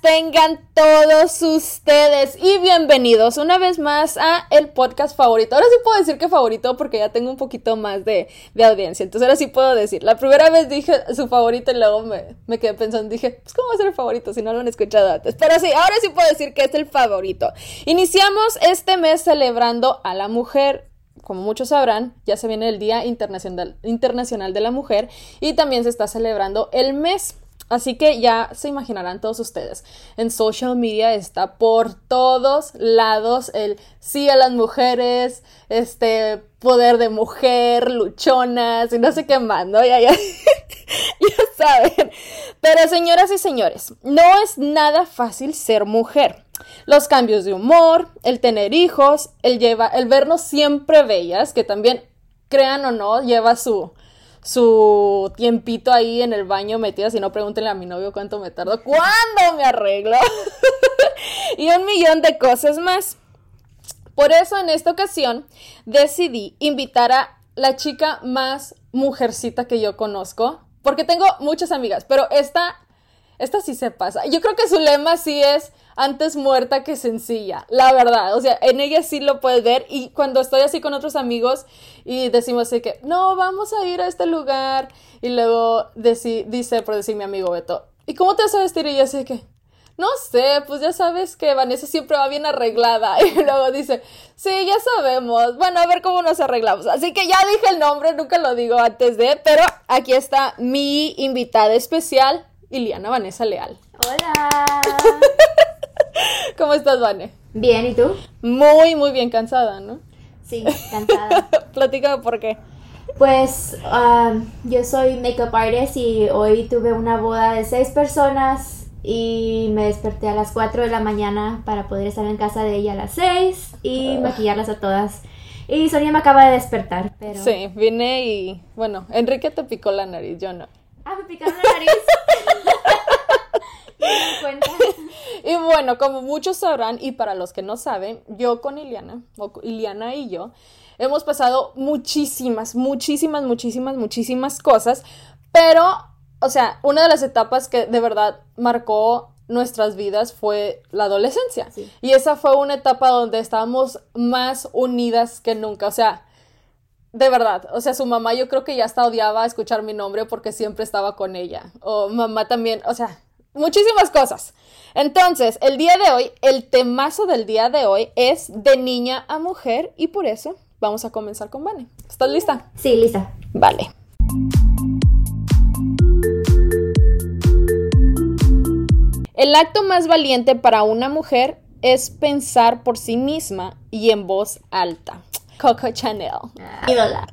tengan todos ustedes y bienvenidos una vez más a el podcast favorito. Ahora sí puedo decir que favorito porque ya tengo un poquito más de, audiencia. Entonces ahora sí puedo decir. La primera vez dije su favorito y luego me, me quedé pensando, dije, pues ¿cómo va a ser el favorito si no lo han escuchado antes? Pero sí, ahora sí puedo decir que es el favorito. Iniciamos este mes celebrando a la mujer como muchos sabrán, ya se viene el Día Internacional, Internacional de la Mujer y también se está celebrando el mes Así que ya se imaginarán todos ustedes. En social media está por todos lados el sí a las mujeres, este poder de mujer, luchonas y no sé qué más, ¿no? Ya, ya, ya saben. Pero señoras y señores, no es nada fácil ser mujer. Los cambios de humor, el tener hijos, el, lleva, el vernos siempre bellas, que también, crean o no, lleva su, su tiempito ahí en el baño metida, si no pregúntenle a mi novio cuánto me tardo, cuándo me arreglo y un millón de cosas más. Por eso en esta ocasión decidí invitar a la chica más mujercita que yo conozco, porque tengo muchas amigas, pero esta, esta sí se pasa. Yo creo que su lema sí es antes muerta que sencilla, la verdad. O sea, en ella sí lo puedes ver y cuando estoy así con otros amigos y decimos así que, no, vamos a ir a este lugar y luego dice, por decir mi amigo Beto, ¿y cómo te vas a vestir? Y yo así que, no sé, pues ya sabes que Vanessa siempre va bien arreglada. Y luego dice, sí, ya sabemos. Bueno, a ver cómo nos arreglamos. Así que ya dije el nombre, nunca lo digo antes de, pero aquí está mi invitada especial, Iliana Vanessa Leal. Hola. ¿Cómo estás, Vane? Bien, ¿y tú? Muy, muy bien cansada, ¿no? Sí, cansada. Platícame por qué. Pues um, yo soy makeup artist y hoy tuve una boda de seis personas y me desperté a las 4 de la mañana para poder estar en casa de ella a las 6 y ah. maquillarlas a todas. Y Sonia me acaba de despertar, pero... Sí, vine y... Bueno, Enrique te picó la nariz, yo no. Ah, me picaron la nariz. y bueno, como muchos sabrán, y para los que no saben, yo con Iliana, o Iliana y yo, hemos pasado muchísimas, muchísimas, muchísimas, muchísimas cosas, pero, o sea, una de las etapas que de verdad marcó nuestras vidas fue la adolescencia. Y esa fue una etapa donde estábamos más unidas que nunca. O sea, de verdad, o sea, su mamá yo creo que ya hasta odiaba escuchar mi nombre porque siempre estaba con ella. O mamá también, o sea, muchísimas cosas. Entonces, el día de hoy, el temazo del día de hoy es de niña a mujer y por eso vamos a comenzar con Vane. ¿Estás lista? Sí, lista. Vale. El acto más valiente para una mujer es pensar por sí misma y en voz alta. Coco Chanel. Ídola.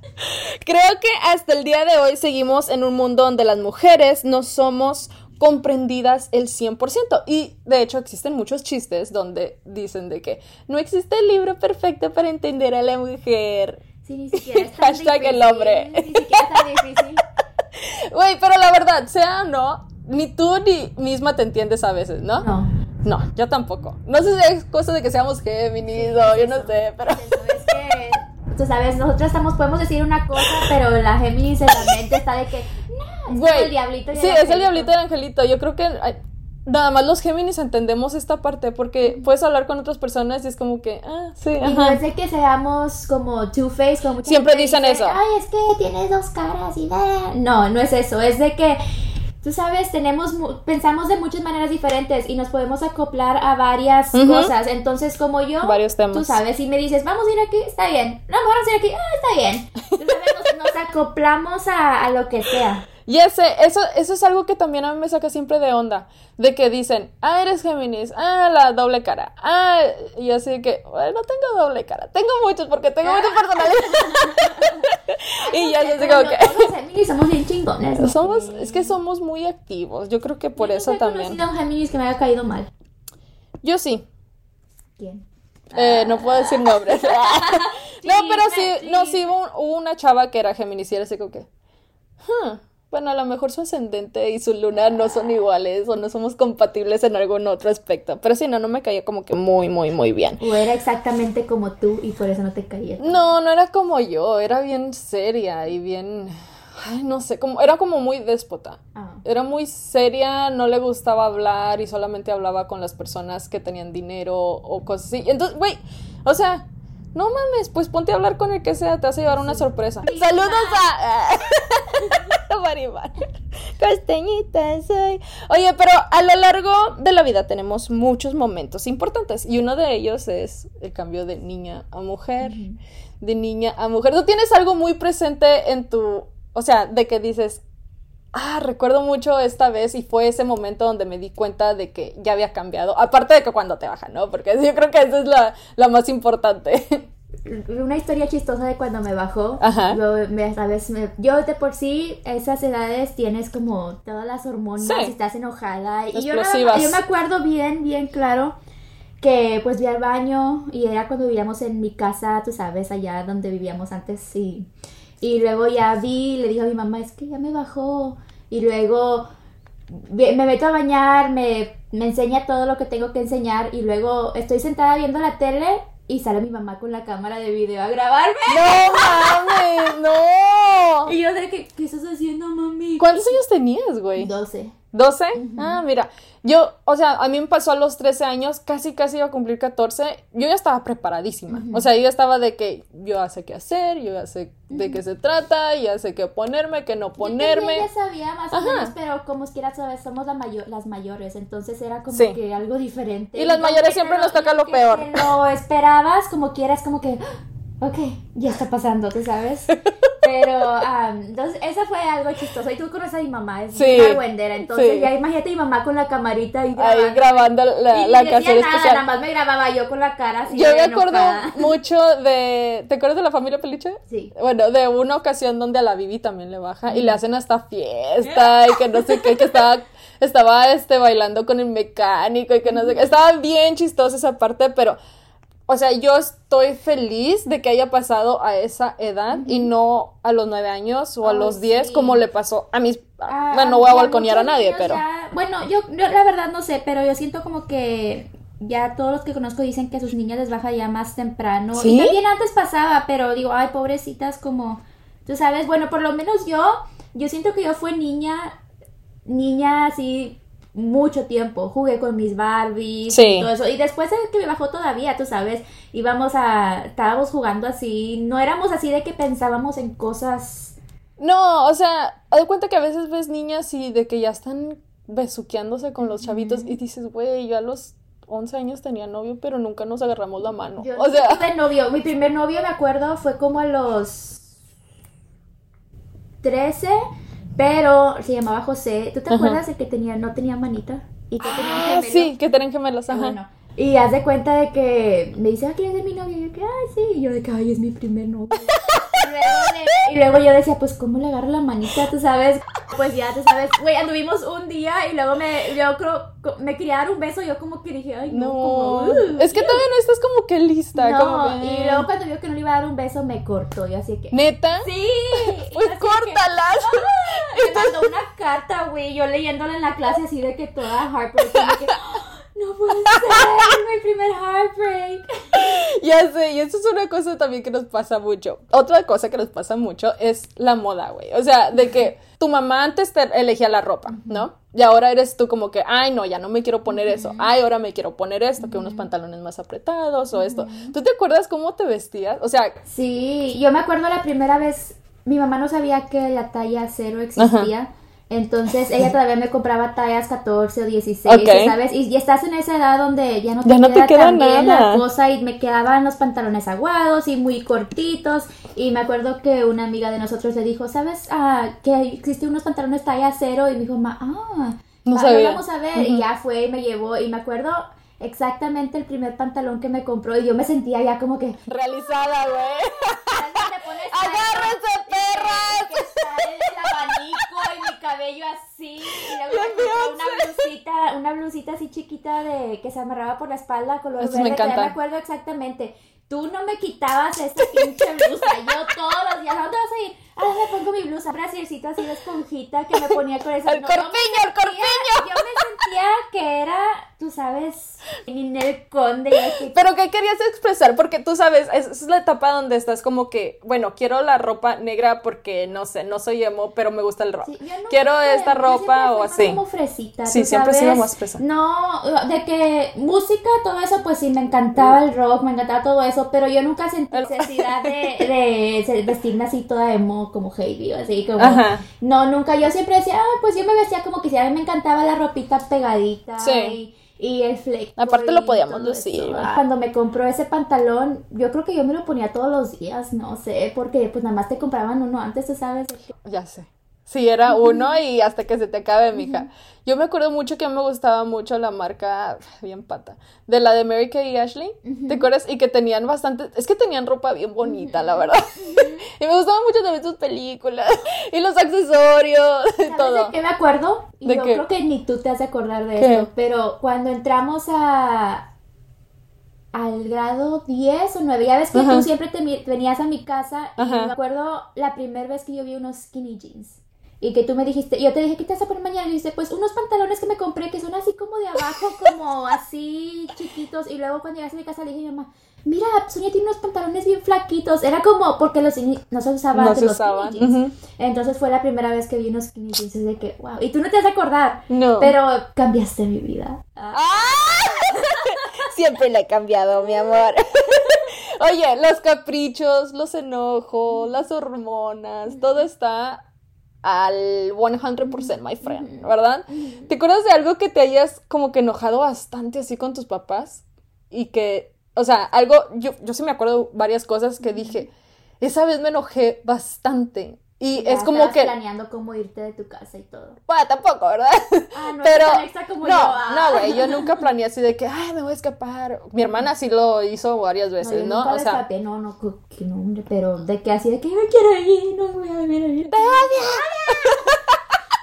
Creo que hasta el día de hoy seguimos en un mundo donde las mujeres no somos comprendidas el 100%. Y de hecho existen muchos chistes donde dicen de que no existe el libro perfecto para entender a la mujer. Sí, ni siquiera es tan Hashtag el hombre. Ni siquiera es tan difícil. Güey, pero la verdad, sea o no, ni tú ni misma te entiendes a veces, ¿no? No. No, yo tampoco. No sé si es cosa de que seamos Géminis o yo no sé, pero... Es que, tú sabes, nosotros estamos, podemos decir una cosa, pero la Géminis en la mente está de que es el diablito Sí, es el diablito y el angelito. Yo creo que nada más los Géminis entendemos esta parte porque puedes hablar con otras personas y es como que, ah, sí. Y no es de que seamos como two-face, como Siempre dicen eso. Ay, es que tienes dos caras y nada. No, no es eso. Es de que tú sabes, tenemos, pensamos de muchas maneras diferentes y nos podemos acoplar a varias cosas. Entonces, como yo, Varios temas. tú sabes, si me dices, vamos a ir aquí, está bien. No, vamos a ir aquí, ah, está bien. Sabes, nos, acoplamos a, a lo que sea. Y ese, eso, eso es algo que también a mí me saca siempre de onda. De que dicen, ah, eres Géminis, ah, la doble cara. Ah, y así que, bueno, no tengo doble cara. Tengo muchos porque tengo mucha personalidad. y ya yo digo que. Todos Géminis somos bien chingones. Somos, es que somos muy activos. Yo creo que por eso también. Yo un Géminis que me haya caído mal. Yo sí. ¿Quién? Eh, no puedo decir nombres. no, pero sí, no, sí hubo, una chava que era Géminis y era así como que. Huh bueno, a lo mejor su ascendente y su luna no son iguales o no somos compatibles en algún otro aspecto. Pero si no, no me caía como que muy, muy, muy bien. O era exactamente como tú y por eso no te caía. No, no era como yo, era bien seria y bien... ay, no sé, como, era como muy déspota. Ah. Era muy seria, no le gustaba hablar y solamente hablaba con las personas que tenían dinero o cosas así. Entonces, güey, o sea, no mames, pues ponte a hablar con el que sea, te vas a llevar una sorpresa. Saludos a... Maribel. Costeñita soy. Oye, pero a lo largo de la vida tenemos muchos momentos importantes y uno de ellos es el cambio de niña a mujer, de niña a mujer. Tú tienes algo muy presente en tu, o sea, de que dices, ah, recuerdo mucho esta vez y fue ese momento donde me di cuenta de que ya había cambiado, aparte de que cuando te bajan, ¿no? Porque yo creo que esa es la, la más importante. Una historia chistosa de cuando me bajó. Ajá. Yo, me- ¿sabes? Me- yo de por sí, esas edades tienes como todas las hormonas Sí. y estás enojada. Y yo, yo me acuerdo bien, bien claro que pues vi al baño y era cuando vivíamos en mi casa, tú sabes, allá donde vivíamos antes. Y, y luego ya vi, le dije a mi mamá, es que ya me bajó. Y luego me meto a bañar, me, me enseña todo lo que tengo que enseñar y luego estoy sentada viendo la tele y sale mi mamá con la cámara de video a grabarme. No mames, no. Y yo de que, ¿qué estás haciendo, mami? ¿Cuántos años tenías, güey? 12. ¿12? Ah, mira, yo, o sea, a mí me pasó a los 13 años, casi, casi iba a cumplir 14, yo ya estaba preparadísima. O sea, yo ya estaba de que yo ya sé qué hacer, yo ya sé de qué se trata, ya sé qué ponerme, qué no Yo ponerme. ya sabía más o menos, pero como quiera sabes, somos la las mayores, entonces era como Sí. que algo diferente. Y las mayores siempre te nos toca lo peor. te lo esperabas, como quieras, como que, "Ah, ok, ya está pasando, tú sabes. Pero, am, entonces, esa fue algo chistoso. Y tú conoces a mi mamá, es Sí, una argüendera, entonces sí. ya imagínate mi mamá con la camarita y Ahí grabando la, Y la canción nada, especial. nada más me grababa yo con la cara así Yo me acuerdo mucho de. ¿Te acuerdas de la familia Peliche? Sí. Bueno, de una ocasión donde a la Bibi también le baja y le hacen hasta fiesta y que no sé qué, que estaba, estaba este, bailando con el mecánico y que no sé qué. Estaba bien chistosa esa parte, pero. O sea, yo estoy feliz de que haya pasado a esa edad y no a los nueve años o a los diez sí. como le pasó a mis... Ah, bueno, no voy a balconear a nadie, pero... ya- bueno, yo, yo la verdad no sé, pero yo siento como que ya todos los que conozco dicen que a sus niñas les baja ya más temprano. ¿Sí? Y también antes pasaba, pero digo, ay, pobrecitas, como, tú sabes, bueno, por lo menos yo, yo siento que yo fui niña, niña así mucho tiempo, jugué con mis Barbies Sí. y todo eso, y después de que me bajó todavía, tú sabes, íbamos a, estábamos jugando así, no éramos así de que pensábamos en cosas No, o sea, de cuenta que a veces ves niñas y de que ya están besuqueándose con los chavitos y dices, güey, yo a los 11 años tenía novio, pero nunca nos agarramos la mano. Yo o sea, tuve novio. Mi primer novio, me acuerdo, fue como a los 13, pero se llamaba José. ¿Tú te Ajá. acuerdas de que tenía, no tenía manita? Y que tenía ah, gemelo? sí, que tienen gemelos, ajá. bueno. Y haz de cuenta de que me dice, ah, ¿quieres ser mi novio? Y yo, que, ay, sí. Y yo de que, ay, es mi primer novio. y, luego de- y luego yo decía, pues, ¿cómo le agarro la manita? Tú sabes, pues ya, tú sabes, güey, anduvimos un día y luego me, yo creo, me quería dar un beso. Yo como que dije, ay, no, No, como, "Ugh". es que todavía no estás como que lista. No, como que- y luego cuando vio que no le iba a dar un beso, me cortó. Yo así que. ¿Neta? ¡Sí! Pues córtalas. que- Me mandó una carta, güey. Yo leyéndola en la clase así de que toda heartbreak. como que, no puede ser, mi primer heartbreak. Ya sé, y eso es una cosa también que nos pasa mucho. Otra cosa que nos pasa mucho es la moda, güey. O sea, de que tu mamá antes te elegía la ropa, ¿no? Y ahora eres tú como que, ay, no, ya no me quiero poner eso. Ay, ahora me quiero poner esto, que unos pantalones más apretados o esto. ¿Tú te acuerdas cómo te vestías? O sea, Sí, yo me acuerdo la primera vez, mi mamá no sabía que la talla cero existía. Entonces ella todavía me compraba tallas 14 o 16, Ok. ¿sabes? Y estás en esa edad donde ya no te Ya no te queda, queda bien la cosa y me quedaban los pantalones aguados y muy cortitos. Y me acuerdo que una amiga de nosotros le dijo, ¿sabes? Ah, que existen unos pantalones talla cero. Y me dijo, ma, ah, No sabía. vamos a ver. Y ya fue y me llevó. Y me acuerdo exactamente el primer pantalón que me compró. Y yo me sentía ya como que, realizada, güey. ¿Sabes dónde pones ¡Agárrense, perras! Que está el cabello así. Y luego Bien me compré una blusita, una blusita así chiquita de que se amarraba por la espalda, color Esas verde. me todavía encantan. me acuerdo exactamente. Tú no me quitabas esa pinche blusa. Yo todos los días, ¿a dónde vas a ir? Ah, me pongo mi blusa, brasiercito así de esponjita que me ponía con esa. El corpiño, el corpiño. Yo me sentía que era, tú sabes, Ninel Conde. y. Pero ¿qué querías expresar? Porque tú sabes, es, es la etapa donde estás como que, bueno, quiero la ropa negra porque, no sé, no soy emo, pero me gusta el rock. Sí, quiero esta ropa siempre o así. como fresita, Sí, tú siempre he sido más fresa. No, de que música, todo eso, pues sí, me encantaba el rock, me encantaba todo eso, pero yo nunca sentí necesidad de, de vestirme así toda emo, como Heidi, o así como... Ajá. No, nunca, yo siempre decía, ah, pues yo me vestía como quisiera, a mí me encantaba la ropita pegadita Sí. y, y el fleco. Aparte lo podíamos lucir. Cuando me compró ese pantalón, yo creo que yo me lo ponía todos los días, no sé, porque pues nada más te compraban uno antes, tú sabes. de Ya sé. Sí, era uno y hasta que se te acabe, mija. Yo me acuerdo mucho que me gustaba mucho la marca, bien pata, de la de Mary Kay y Ashley. ¿Te acuerdas? Y que tenían bastante, es que tenían ropa bien bonita, la verdad. y me gustaban mucho también sus películas y los accesorios y ¿Sabes todo. de qué me acuerdo? Y ¿De yo qué? creo que ni tú te has de acordar de ¿Qué? esto, pero cuando entramos a al grado 10 o 9, ya ves que Ajá. tú siempre te venías a mi casa y Ajá. me acuerdo la primera vez que yo vi unos skinny jeans. Y que tú me dijiste, yo te dije, ¿qué te vas a poner mañana? Y dijiste, pues unos pantalones que me compré que son así como de abajo, como así chiquitos. Y luego cuando llegaste a mi casa le dije a mi mamá, mira, Sonia tiene unos pantalones bien flaquitos. Era como porque los no se usaban No se los skinny usaban. jeans. ujú. Entonces fue la primera vez que vi unos skinny jeans. De que, wow. Y tú no te has de acordar. No. Pero cambiaste mi vida. Siempre la he cambiado, mi amor. Oye, los caprichos, los enojos, las hormonas, todo está al 100%, my friend, ¿verdad? ¿Te acuerdas de algo que te hayas como que enojado bastante así con tus papás? Y que, o sea, algo, yo, yo sí me acuerdo varias cosas que dije, esa vez me enojé bastante. Y Ya es como que, planeando cómo irte de tu casa y todo. bueno, tampoco, ¿verdad? Ah, no Pero, como no, yo. ah. no, güey, yo nunca planeé así de que, ay, me voy a escapar. Mi hermana sí lo hizo varias No, veces, yo ¿no? O me sea, escapé, no, no, que- no, hombre, pero de que así de que me quiero ir, no voy a vivir ahí.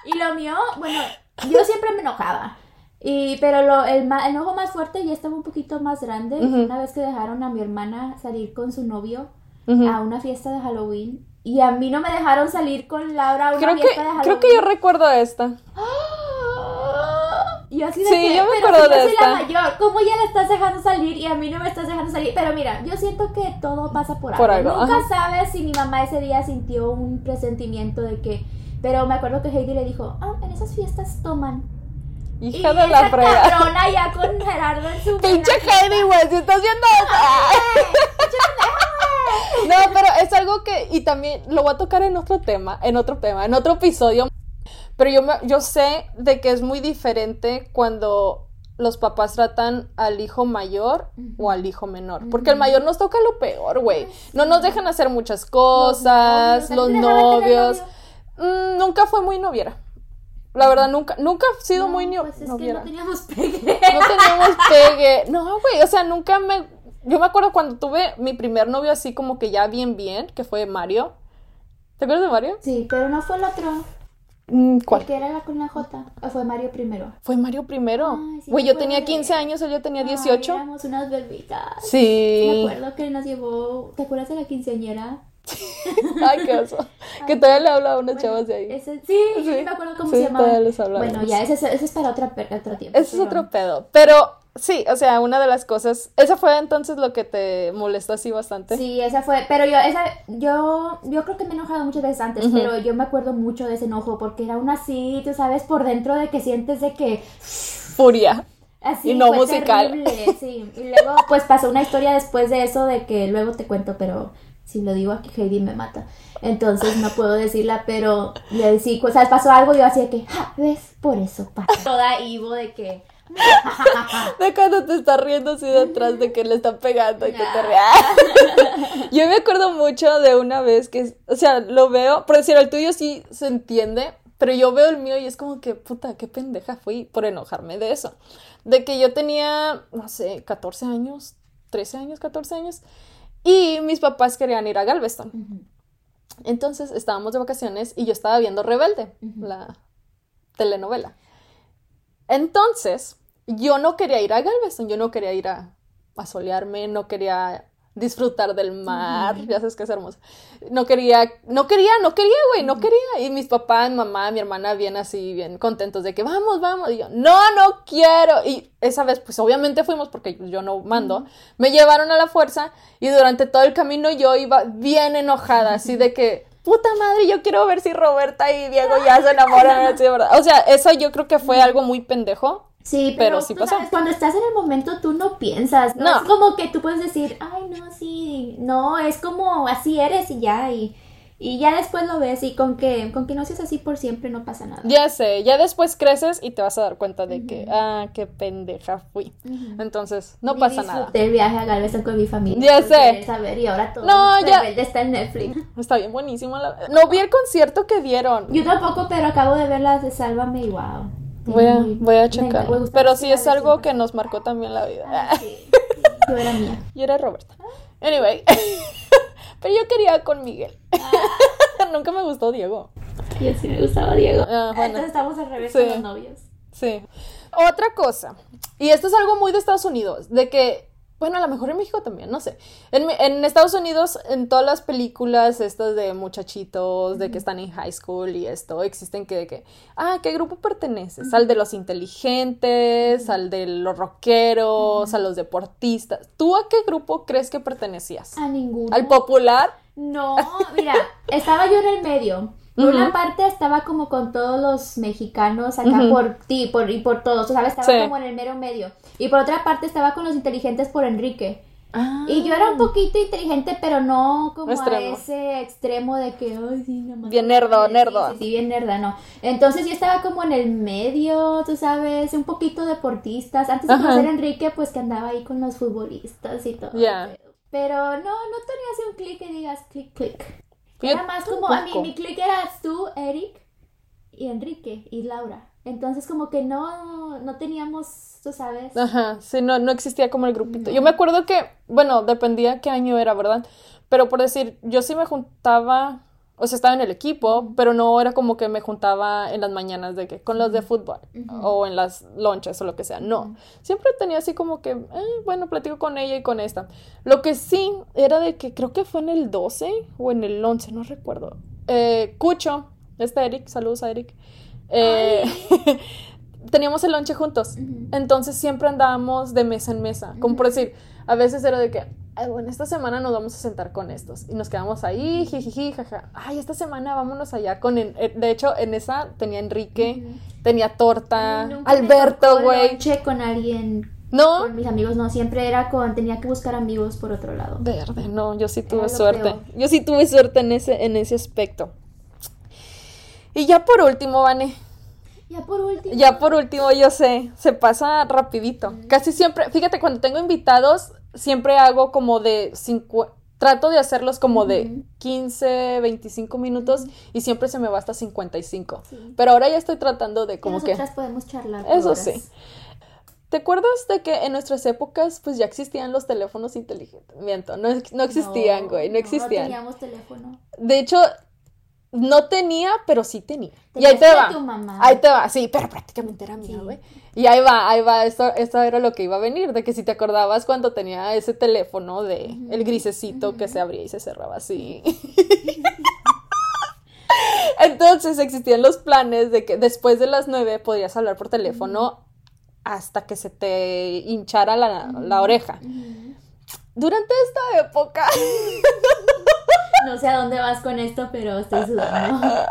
Y lo mío, bueno, yo siempre me enojaba. Y, pero lo, el, el enojo más fuerte ya estaba un poquito más grande. Una vez que dejaron a mi hermana salir con su novio a una fiesta de Halloween. Y a mí no me dejaron salir con Laura una creo que, de creo que yo recuerdo esta. Y yo así de Sí, que, yo me pero acuerdo si yo de soy esta. la mayor, ¿cómo ya la estás dejando salir y a mí no me estás dejando salir? Pero mira, yo siento que todo pasa por, Por algo. algo, Nunca ajá. sabes si mi mamá ese día sintió un presentimiento de que... Pero me acuerdo que Heidi le dijo, ah, en esas fiestas toman. Hija y de la frega. cabrona ya con Gerardo en su... Pinche Heidi, güey, si estás viendo eso. No, pero es algo que, y también lo voy a tocar en otro tema, en otro tema, en otro episodio. Pero yo, me- yo sé de que es muy diferente cuando los papás tratan al hijo mayor o al hijo menor. Porque el mayor nos toca lo peor, güey. No nos dejan hacer muchas cosas, los novios, ¿a ti te dejaban tener novios. Mm, nunca fue muy noviera. La verdad, nunca, nunca he sido muy No, no- pues es que noviera. no teníamos pegue. No teníamos pegue. No, güey, o sea, nunca me... Yo me acuerdo cuando tuve mi primer novio así como que ya bien bien, que fue Mario. ¿Te acuerdas de Mario? Sí, pero no fue el otro. Mm, ¿Cuál? El que era la con la J. ¿O fue Mario primero? Fue Mario primero. Ay, sí Güey, me yo tenía de 15 él. años, él ya tenía Ay, 18. éramos unas bebitas. Me Sí. acuerdo que nos llevó. ¿Te acuerdas de la quinceañera? Ay, qué oso. Que todavía le habla a unas chavas de ahí. Ese, sí, sí, Sí, me acuerdo cómo sí, se llamaba. todavía les hablamos. Bueno, ya, ese, es- ese es para otra, otro tiempo. Ese es otro pedo. Pero sí, o sea, una de las cosas. Esa fue entonces lo que te molestó así bastante. Sí, esa fue, pero yo, esa, yo, yo creo que me he enojado muchas veces antes, pero yo me acuerdo mucho de ese enojo, porque era aún así, tú sabes, por dentro de que sientes de que Furia. así Y no fue musical. terrible, sí. Y luego, pues pasó una historia después de eso, de que luego te cuento, pero si lo digo aquí Heidi me mata. Entonces no puedo decirla, pero le sí, o sea, pasó algo y yo así de que, "Ja, ¿ves? Por eso pasa. Toda Ivo de que, De cuando te estás riendo así detrás de que le están pegando y que te rías. Yo me acuerdo mucho de una vez que, o sea, lo veo, por decir, el tuyo sí se entiende, pero yo veo el mío y es como que, puta, qué pendeja fui por enojarme de eso. De que yo tenía, no sé, 14 años, 13 años, 14 años, y mis papás querían ir a Galveston. Entonces estábamos de vacaciones y yo estaba viendo Rebelde, la telenovela. Entonces, yo no quería ir a Galveston, yo no quería ir a, a solearme, no quería disfrutar del mar, ya sabes que es hermoso. No quería, no quería, no quería, güey, no quería. Y mis papás, mi mamá, mi hermana, bien así, bien contentos de que vamos, vamos. Y yo, no, no quiero. Y esa vez, pues obviamente fuimos porque yo no mando. Me llevaron a la fuerza y durante todo el camino yo iba bien enojada, así de que, puta madre, yo quiero ver si Roberta y Diego ya se enamoran, así, ¿verdad? O sea, eso yo creo que fue algo muy pendejo. Sí, Pero pero, sí tú pasó. sabes, cuando estás en el momento tú no piensas, no, No. es como que tú puedes decir, ay, no, sí, no, es como así eres y ya, y, y ya después lo ves y con que, con que no seas así por siempre no pasa nada. Ya sé, ya después creces y te vas a dar cuenta de que, ah, qué pendeja fui. Entonces, no pasa nada. el viaje a Galveston con mi familia. Ya sé. saber, y ahora todo No, ya- está en Netflix. Está bien buenísimo. la- No vi el concierto que dieron. Yo tampoco, pero acabo de ver las de Sálvame y wow. Voy a, voy a checar. Pero sí es algo que nos marcó también la vida. Ah, sí, sí, Yo era mía. Y era Roberta. Anyway. Pero yo quería con Miguel. Nunca me gustó Diego. Y así me gustaba Diego. Ah. Entonces estamos al revés Sí. con los novios. Sí. Otra cosa. Y esto es algo muy de Estados Unidos. De que. Bueno, a lo mejor en México también, no sé. En, en Estados Unidos, en todas las películas estas de muchachitos, de que están en high school y esto, existen que de que, ah, ¿qué grupo perteneces? Al de los inteligentes, al de los rockeros, a los deportistas. ¿Tú a qué grupo crees que pertenecías? A ninguno. ¿Al popular? No, mira, estaba yo en el medio. Por una parte estaba como con todos los mexicanos acá por ti por, y por todos, o ¿sabes? Estaba Sí. como en el mero medio. Y por otra parte estaba con los inteligentes por Enrique. Ah. Y yo era un poquito inteligente, pero no como Extremo. a ese extremo de que, ay, sí, no. Bien nerdo, Sí, nerdo. Sí, sí, bien nerda, no. Entonces yo estaba como en el medio, tú sabes, un poquito deportistas. Antes de conocer a Enrique, pues que andaba ahí con los futbolistas y todo. Pero no, no tenía así un clic que digas clic, clic. Era más como, a mí, mi clic era tú, Eric y Enrique y Laura. Entonces como que no, no teníamos, tú sabes. Ajá, sí, no, no existía como el grupito. Yo me acuerdo que, bueno, dependía qué año era, ¿verdad? Pero por decir, yo sí me juntaba, o sea, estaba en el equipo, pero no era como que me juntaba en las mañanas de que con los de fútbol o en las lonches o lo que sea. No, siempre tenía así como que, eh, bueno, platico con ella y con esta. Lo que sí era de que creo que fue en el 12 o en el 11, no recuerdo. Eh, Cucho, este Eric, saludos a Eric. Eh, teníamos el lonche juntos. Entonces siempre andábamos de mesa en mesa. Como por decir, a veces era de que, "Ay, bueno, esta semana nos vamos a sentar con estos. Y nos quedamos ahí, jijiji, jaja. Ay, esta semana vámonos allá con. en- eh, de hecho, en esa tenía Enrique, tenía torta, Nunca Alberto, güey. con alguien, No, con mis amigos, no, siempre era con, tenía que buscar amigos por otro lado. verde, no, yo sí tuve suerte. peor. Yo sí tuve suerte en ese, en ese aspecto. Y ya por último, Vane, Ya por último. Ya por último, yo sé, se pasa rapidito. Casi siempre, fíjate, cuando tengo invitados, siempre hago como de cincu- trato de hacerlos como de 15, 25 minutos y siempre se me va hasta 55. Sí. Pero ahora ya estoy tratando de como que... nosotras podemos charlar. Eso horas. sí. ¿Te acuerdas de que en nuestras épocas pues ya existían los teléfonos inteligentes? Miento, no, no existían, güey, no No existían. teníamos teléfono. De hecho, no tenía, pero sí tenía. Y ahí te va. tu mamá. Ahí te va, sí, pero prácticamente era mía, Sí. güey. Y ahí va, ahí va, esto, esto era lo que iba a venir, de que si te acordabas cuando tenía ese teléfono de el grisecito que se abría y se cerraba así. Entonces existían los planes de que después de las nueve podías hablar por teléfono hasta que se te hinchara la, la oreja. Durante esta época, No sé a dónde vas con esto, pero estoy sudando.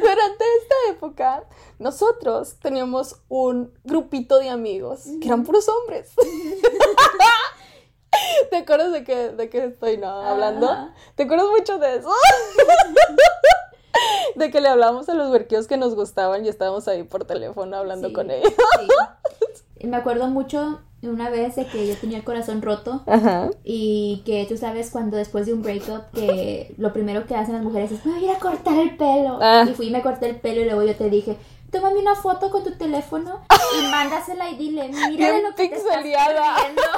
Durante esta época, nosotros teníamos un grupito de amigos que eran puros hombres. ¿Te acuerdas de que, de que estoy no, hablando? Ajá. ¿Te acuerdas mucho de eso? de que le hablábamos a los huerquillos que nos gustaban y estábamos ahí por teléfono hablando Sí, con ellos. sí. Me acuerdo mucho una vez de que yo tenía el corazón roto Ajá. y que tú sabes cuando después de un breakup que lo primero que hacen las mujeres es me voy a ir a cortar el pelo. Ah. Y fui y me corté el pelo y luego yo te dije, tómame una foto con tu teléfono y mándasela y dile, mira lo que te estás pixeleada. perdiendo".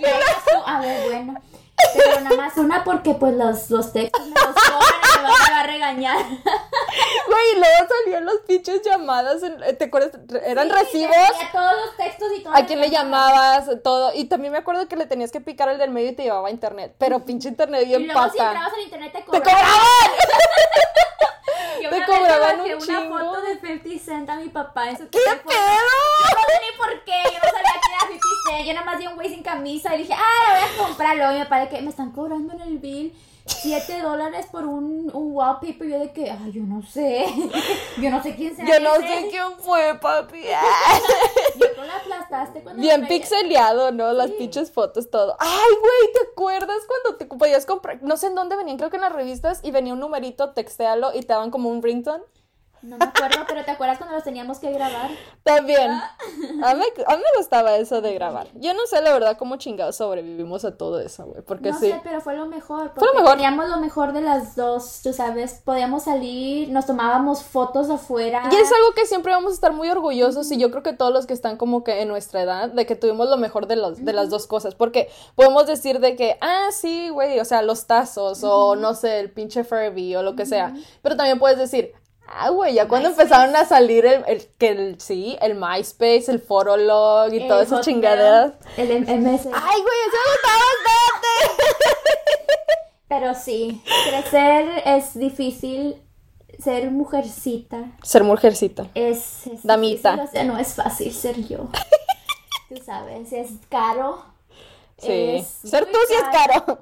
y tú, a ver, bueno. Pero nada más una porque pues los, los textos me los cobran y me van a regañar. Güey, y luego salían los pinches llamadas, en- ¿te acuerdas? Eran Sí, recibos. tenía todos los textos y todo. ¿A quién le llamabas? Todo. Y también me acuerdo que le tenías que picar el del medio y te llevaba a internet. Pero pinche internet Y bien luego si pata. entrabas al internet te ¡Te cobraban. cobraban! Yo te una vez cobraban bajé un una chingo. foto de 50 Cent a mi papá en su ¡Qué teléfono. pedo! Yo nada más vi un güey sin camisa y dije, ah, la voy a comprar. Luego mi papá de que me están cobrando en el bill 7 dólares por un, un wallpaper. Yo de que, ay, yo no sé. Yo no sé quién sea. Yo no ese. sé quién fue, papi. Yo tú la aplastaste cuando Bien me pixeleado, ¿no? Las Sí. pinches fotos, todo. Ay, güey, ¿te acuerdas cuando te podías comprar? No sé en dónde venían, creo que en las revistas, y venía un numerito, textéalo y te daban como un ringtone. No me acuerdo, pero ¿te acuerdas cuando los teníamos que grabar? También. A mí, a mí me gustaba eso de grabar. Yo no sé la verdad cómo chingados sobrevivimos a todo eso, güey. Porque no sí. sé, pero fue lo mejor. Fue lo mejor. Teníamos lo mejor de las dos, tú sabes. Podíamos salir, nos tomábamos fotos afuera. Y es algo que siempre vamos a estar muy orgullosos y yo creo que todos los que están como que en nuestra edad, de que tuvimos lo mejor de, los, de las dos cosas, porque podemos decir de que, ah, sí, güey, o sea, los tazos o no sé, el pinche Furby o lo que sea, pero también puedes decir, ah, güey, ya cuando MySpace. empezaron a salir el, el, que el, sí, el MySpace, el Fotolog y El todas esas chingaderas. El M- MS. Ay, güey, eso me gustaba bastante. Pero sí, crecer es difícil. Ser mujercita Ser mujercita. es, es Damita. difícil, o sea, no es fácil ser yo. Tú sabes, es caro. Sí. es Ser tú sí es caro.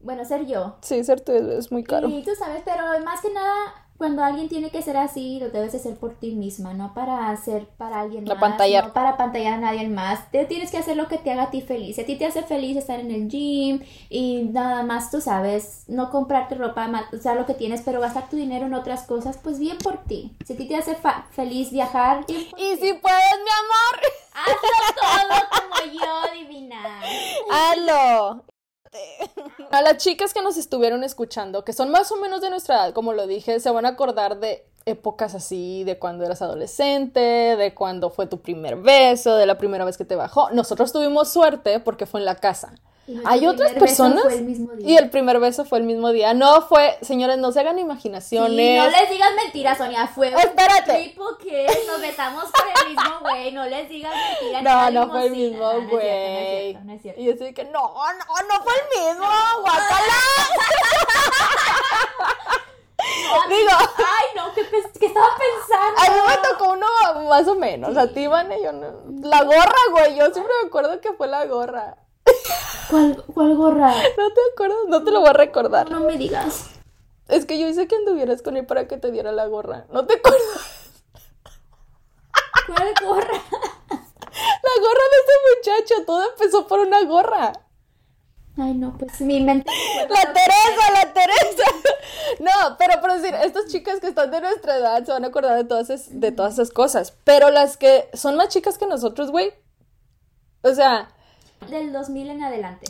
Bueno, ser yo. Sí, ser tú es, es muy caro. Y tú sabes, pero más que nada, cuando alguien tiene que ser así, lo debes de hacer por ti misma, no para hacer para alguien La más. pantallar. No para pantallar a nadie más. Te tienes que hacer lo que te haga a ti feliz. Si a ti te hace feliz estar en el gym y nada más, tú sabes, no comprarte ropa, ma- usar lo que tienes, pero gastar tu dinero en otras cosas, pues bien por ti. Si a ti te hace fa- feliz viajar, bien por Y ti. si puedes, mi amor. hazlo todo como yo, divina. ¡Halo! A las chicas que nos estuvieron escuchando, que son más o menos de nuestra edad, como lo dije, se van a acordar de épocas así, de cuando eras adolescente, de cuando fue tu primer beso, de la primera vez que te bajó. Nosotros tuvimos suerte porque fue en la casa. Hay otras beso personas fue el mismo día. y el primer beso fue el mismo día. No fue, señores, no se hagan imaginaciones. Sí, no les digas mentiras, Sonia. Fue un Espérate. triple kiss, Nos besamos por el mismo güey. No les digas mentiras. No, no fue el mismo No, no es cierto, güey. No es cierto, no es cierto. Y yo de que, no, no, no fue el mismo, guacala. Digo, Ay, no, ¿qué, estaba pensando? a mí me tocó uno más o menos. A ti, Vane, yo no. La gorra, güey. Yo siempre me acuerdo que fue la gorra. ¿Cuál, ¿Cuál gorra? ¿No te acuerdas? No te lo voy a recordar. No me digas. Es que yo hice que anduvieras con él para que te diera la gorra. ¿No te acuerdas? ¿Cuál gorra? La gorra de ese muchacho. Todo empezó por una gorra. Ay, no, pues mi mente. La Teresa, la Teresa. No, pero por decir, estas chicas que están de nuestra edad se van a acordar de todas, es- de todas esas cosas. Pero las que son más chicas que nosotros, güey. O sea, Del 2000 en adelante.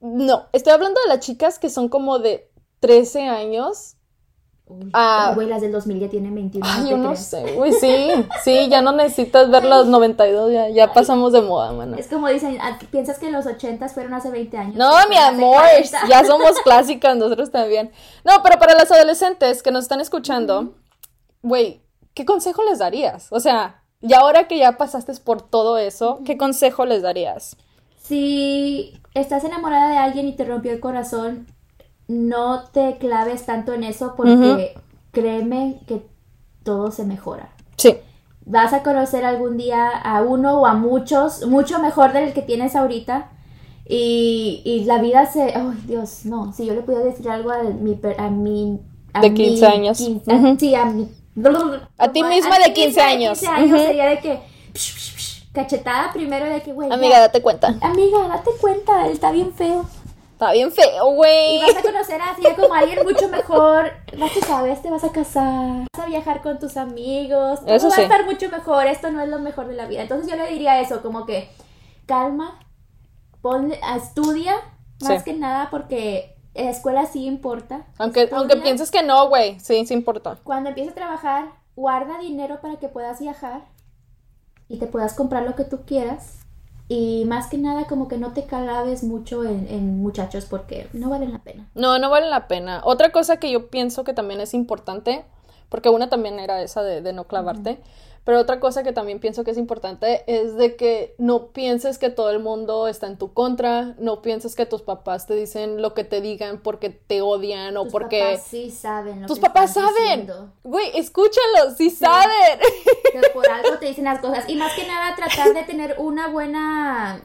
no. Estoy hablando de las chicas que son como de 13 años. Uy, Ah. Güey, las del 2000 ya tienen 21. Ay, yo no sé, güey. Sí, sí, ya no necesitas ver los 92. Ya, ya pasamos de moda, mano. Es como dicen, ah, piensas que los 80 fueron hace 20 años. No, mi amor, 40. ya somos clásicas nosotros también. No, pero para las adolescentes que nos están escuchando, güey, ¿qué consejo les darías? O sea, y ahora que ya pasaste por todo eso, ¿qué consejo les darías? Si estás enamorada de alguien y te rompió el corazón, no te claves tanto en eso porque créeme que todo se mejora. Sí, Vas a conocer algún día a uno o a muchos, mucho mejor del que tienes ahorita. Y, y la vida se... ¡Ay, Dios! No, si yo le pudiera decir algo a mi... A mi a De mi 15 años. 15 Ujú. Sí, a mi... A ti misma de 15 años. 15 años sería de que... Cachetada primero de que, güey... ya, amiga, date cuenta. Amiga, date cuenta, él está bien feo. Está bien feo, Y güey. vas a conocer así como alguien mucho mejor. Vas a sabes, te vas a casar. Vas a viajar con tus amigos. Todo Eso va sí. a estar mucho mejor. Esto no es lo mejor de la vida. Entonces yo le diría eso, como que calma, ponle, estudia, más Sí. que nada porque la escuela sí importa. Aunque, Estudia. aunque pienses que no, güey, sí, sí importa. Cuando empieces a trabajar, guarda dinero para que puedas viajar y te puedas comprar lo que tú quieras. Y más que nada, como que no te calabes mucho en, en muchachos porque no valen la pena. No, no vale la pena. Otra cosa que yo pienso que también es importante, porque una también era esa de, de no clavarte, pero otra cosa que también pienso que es importante es de que no pienses que todo el mundo está en tu contra, no pienses que tus papás te dicen lo que te digan porque te odian o Tus porque... papás sí saben lo Tus que papás están saben. Güey, escúchalos, sí, saben. Por algo te dicen las cosas. Y más que nada, tratar de tener una buena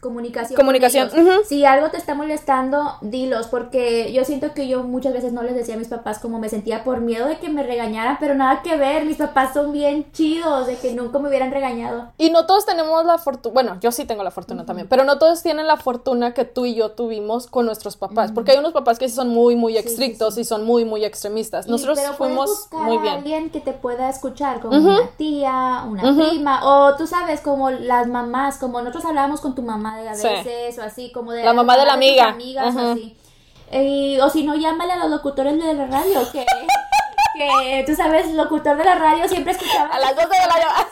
comunicación. con Comunicación. Si algo te está molestando, dilos. Porque yo siento que yo muchas veces no les decía a mis papás como me sentía por miedo de que me regañaran. Pero nada que ver. Mis papás son bien chidos. De que nunca me hubieran regañado. Y no todos tenemos la fortuna, bueno, yo sí tengo la fortuna también, pero no todos tienen la fortuna que tú y yo tuvimos con nuestros papás, porque hay unos papás que sí son muy, muy sí, estrictos sí. y son muy, muy extremistas. Y- Nosotros pero fuimos buscar muy a bien. alguien que te pueda escuchar, como una tía, una prima, o tú sabes, como las mamás, como nosotros hablábamos con tu mamá de a Sí. veces, o así, como de La mamá de la amiga. amigas, o así. O si no, llámale a los locutores de la radio, que, que tú sabes, locutor de la radio siempre escuchaba. A las 12 de la.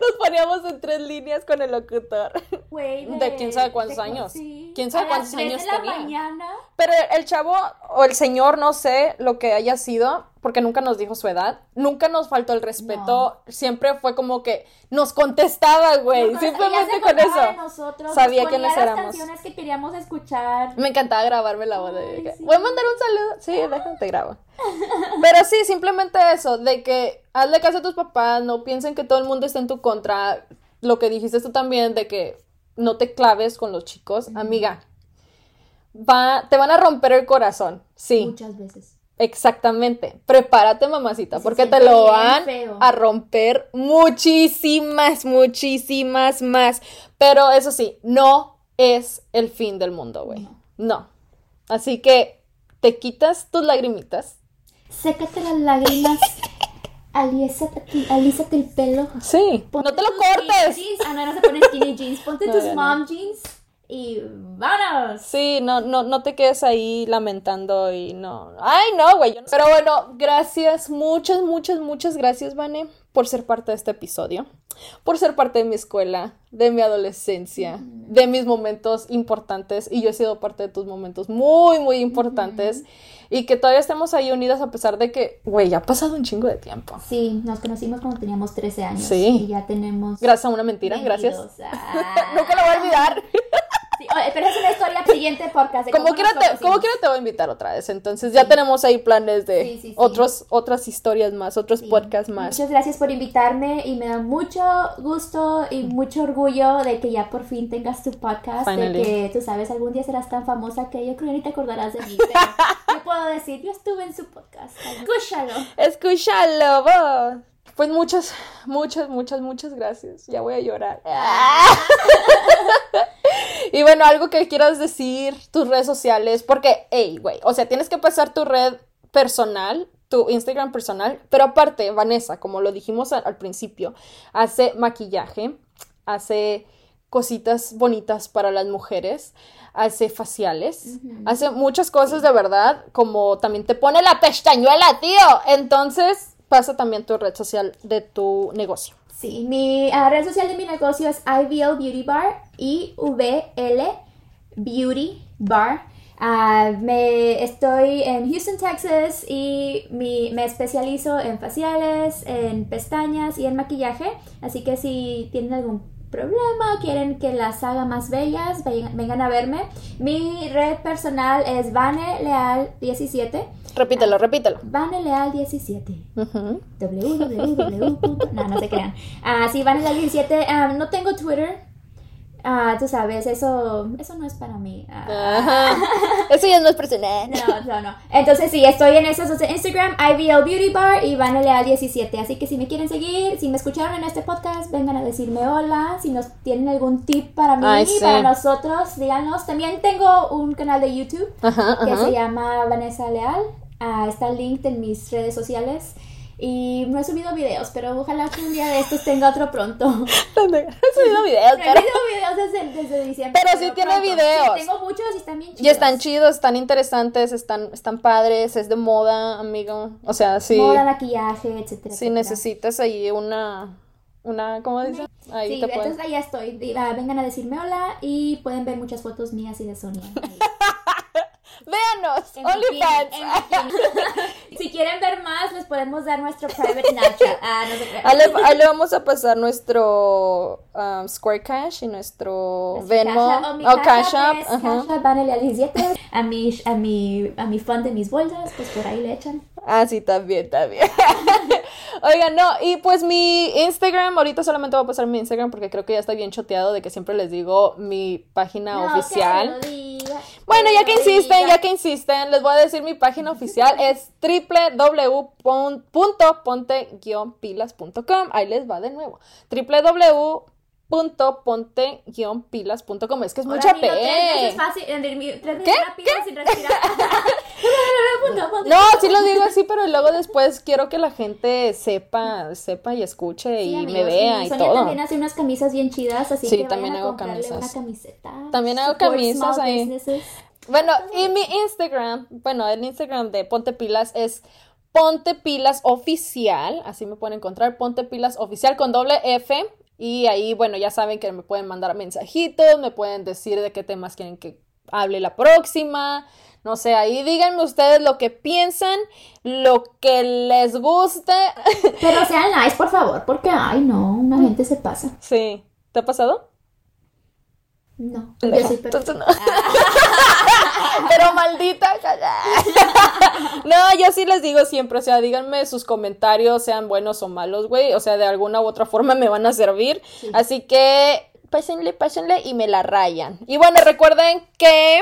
Nos poníamos en tres líneas con el locutor. De quién sabe cuántos de- años. sí. Quién sabe A las cuántos tres años de la tenía. mañana. Pero el chavo o el señor, no sé lo que haya sido, porque nunca nos dijo su edad, nunca nos faltó el respeto, siempre fue como que nos contestaba, güey, simplemente con eso. de nosotros, Sabía nos quiénes las éramos. canciones que queríamos escuchar. Me encantaba grabarme la voz de sí. Voy a mandar un saludo. Sí, déjate grabo. Pero sí, simplemente eso, de que hazle caso a tus papás, no piensen que todo el mundo está en tu contra. Lo que dijiste tú también, de que no te claves con los chicos. Amiga, va, te van a romper el corazón. Sí, Muchas veces. Exactamente. Prepárate, mamacita, Se porque te lo van feo. a romper muchísimas, muchísimas más. Pero eso sí, no es el fin del mundo, güey. No. Así que te quitas tus lagrimitas. Sécate las lágrimas. Alízate, alízate el pelo. Sí. Ponte no te lo cortes. jeans. Ah, no, no se ponen skinny jeans. Ponte No, tus no. mom jeans y vámonos. Sí, no, no, no te quedes ahí lamentando y no. Ay, no, güey. no- Pero bueno, gracias, muchas, muchas, muchas gracias, Vane, por ser parte de este episodio, por ser parte de mi escuela, de mi adolescencia, de mis momentos importantes. Y yo he sido parte de tus momentos muy, muy importantes. Y que todavía estemos ahí unidas a pesar de que, güey, ya ha pasado un chingo de tiempo. Sí, nos conocimos cuando teníamos 13 años. Sí. Y ya tenemos. Gracias a una mentira, gracias. 22. Ah. Nunca lo voy a olvidar. Sí, pero es una historia siguiente podcast. Como quiera, te, como quiera te voy a invitar otra vez. Entonces ya tenemos ahí planes de Sí, sí, sí. Otros, otras historias más, otros podcasts más. Muchas gracias por invitarme y me da mucho gusto y mucho orgullo de que ya por fin tengas tu podcast. Finally. De que tú sabes, algún día serás tan famosa que yo creo que ni te acordarás de mí. Pero ¿qué puedo decir? Yo estuve en su podcast. Escúchalo. Escúchalo, vos. Pues muchas, muchas, muchas, muchas gracias. Ya voy a llorar. y bueno, algo que quieras decir, tus redes sociales, porque, hey, güey, o sea, tienes que pasar tu red personal, tu Instagram personal, pero aparte, Vanessa, como lo dijimos al, al principio, hace maquillaje, hace cositas bonitas para las mujeres, hace faciales, hace muchas cosas de verdad, como también te pone la pestañuela, tío. Entonces, pasa también tu red social de tu negocio. Sí, mi ah, red social de mi negocio es IVL Beauty Bar, I-V-L Beauty Bar. Ah, me estoy en Houston, Texas y mi- me especializo en faciales, en pestañas y en maquillaje. Así que si tienen algún problema o quieren que las haga más bellas, vengan, a verme. Mi red personal es Vane Leal 17. Repítelo, repítelo. Vane Leal 17 Ujú. www. No, no se crean. Ah, sí, van a la 17. Ah, no tengo Twitter. Ah, tú sabes, eso, eso no es para mí. Ah, Ajá. Eso ya no es personal. no, no, no. Entonces sí, estoy en esos en Instagram, IVL Beauty Bar y Van Leal 17. Así que si me quieren seguir, si me escucharon en este podcast, vengan a decirme hola. Si nos tienen algún tip para mí, Ay, sí. para nosotros, díganos. También tengo un canal de YouTube Ajá, que ajá. se llama Vanessa Leal. Ah, está linked en mis redes sociales. Y no he subido videos, pero ojalá que un día de estos tenga otro pronto. No No he subido videos, he pero... subido videos desde, desde diciembre. Pero sí tiene pronto. videos. Sí, tengo muchos y están bien chidos. Y están chidos, están interesantes, están, están padres, es de moda, amigo. O sea, sí. Moda, maquillaje, etcétera. Si etcétera. necesitas ahí una una, ¿cómo dice? Ahí sí, te entonces ahí estoy. Vengan a decirme hola y pueden ver muchas fotos mías y de Sonia. Véanos, OnlyFans. si quieren ver más, les podemos dar nuestro private Snapchat. Ah, no sé ahí, le, vamos a pasar nuestro um, Square Cash y nuestro Venmo o Cash App. A mi, a, mi, a mi fan de mis bolsas, pues por ahí le echan. Ah, sí, también, también. Oigan, no, y pues mi Instagram, ahorita solamente voy a pasar mi Instagram porque creo que ya está bien choteado de que siempre les digo mi página oficial. Bueno, ya que insisten, ya que insisten, les voy a decir mi página oficial es www.ponte-pilas.com. Ahí les va de nuevo. www pilas.com es que es mucha P. Es fácil, ¿Qué? sin respirar. no, sí lo digo así, pero luego después quiero que la gente sepa, sepa y escuche y me vea y, todo. también hace unas camisas bien chidas, así sí, que también hago camisas. Una camiseta. También hago camisas ahí. Bueno, y mi Instagram, bueno, el Instagram de Ponte Pilas es Ponte Pilas Oficial, así me pueden encontrar, Ponte Pilas Oficial con doble F y ahí, bueno, ya saben que me pueden mandar mensajitos, me pueden decir de qué temas quieren que hable la próxima. No sé, ahí díganme ustedes lo que piensan, lo que les guste. Pero sean nice, por favor, porque, ay, no, una gente se pasa. Sí. ¿Te ha pasado? No, yo soy Pero maldita No, yo sí les digo siempre, o sea, díganme sus comentarios, sean buenos o malos, güey. O sea, de alguna u otra forma me van a servir. Así que pásenle, pásenle y me la rayan. Y bueno, recuerden que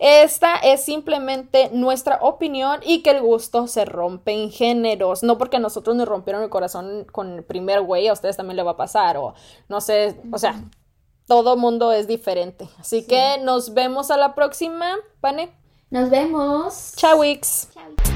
esta es simplemente nuestra opinión y que el gusto se rompe en géneros. No porque nosotros nos rompieron el corazón con el primer güey, a ustedes también le va a pasar. O no sé, o sea, todo mundo es diferente. Así que nos vemos a la próxima, Pane. Nos vemos. Chao, Wix. Chao.